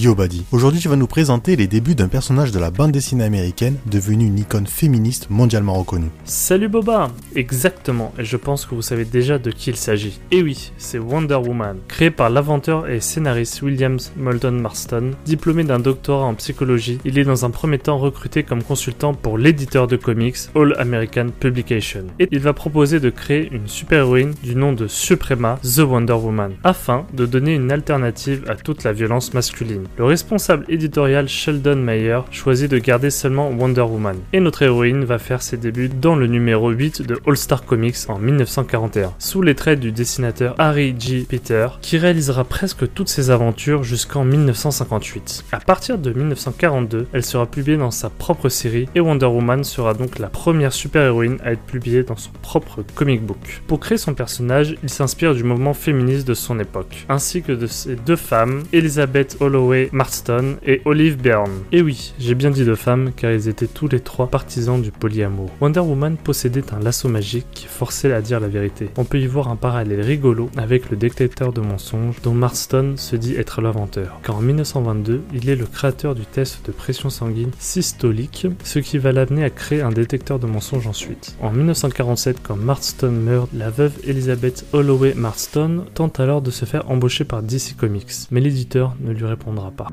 Yo Buddy, aujourd'hui tu vas nous présenter les débuts d'un personnage de la bande dessinée américaine devenu une icône féministe mondialement reconnue. Salut Boba Exactement, et je pense que vous savez déjà de qui il s'agit. Et oui, c'est Wonder Woman, créé par l'inventeur et scénariste Williams Moulton Marston. Diplômé d'un doctorat en psychologie, il est dans un premier temps recruté comme consultant pour l'éditeur de comics All American Publication. Et il va proposer de créer une super-héroïne du nom de Suprema, The Wonder Woman, afin de donner une alternative à toute la violence masculine. Le responsable éditorial Sheldon Mayer choisit de garder seulement Wonder Woman. Et notre héroïne va faire ses débuts dans le numéro 8 de All Star Comics en 1941, sous les traits du dessinateur Harry G. Peter, qui réalisera presque toutes ses aventures jusqu'en 1958. À partir de 1942, elle sera publiée dans sa propre série et Wonder Woman sera donc la première super-héroïne à être publiée dans son propre comic book. Pour créer son personnage, il s'inspire du mouvement féministe de son époque, ainsi que de ses deux femmes, Elizabeth Holloway Marston et Olive Byrne. Et oui, j'ai bien dit de femmes car ils étaient tous les trois partisans du polyamour. Wonder Woman possédait un lasso magique qui forçait à dire la vérité. On peut y voir un parallèle rigolo avec le détecteur de mensonges dont Marston se dit être l'inventeur. Car en 1922, il est le créateur du test de pression sanguine systolique, ce qui va l'amener à créer un détecteur de mensonges ensuite. En 1947, quand Marston meurt, la veuve Elizabeth Holloway Marston tente alors de se faire embaucher par DC Comics, mais l'éditeur ne lui répondra Europa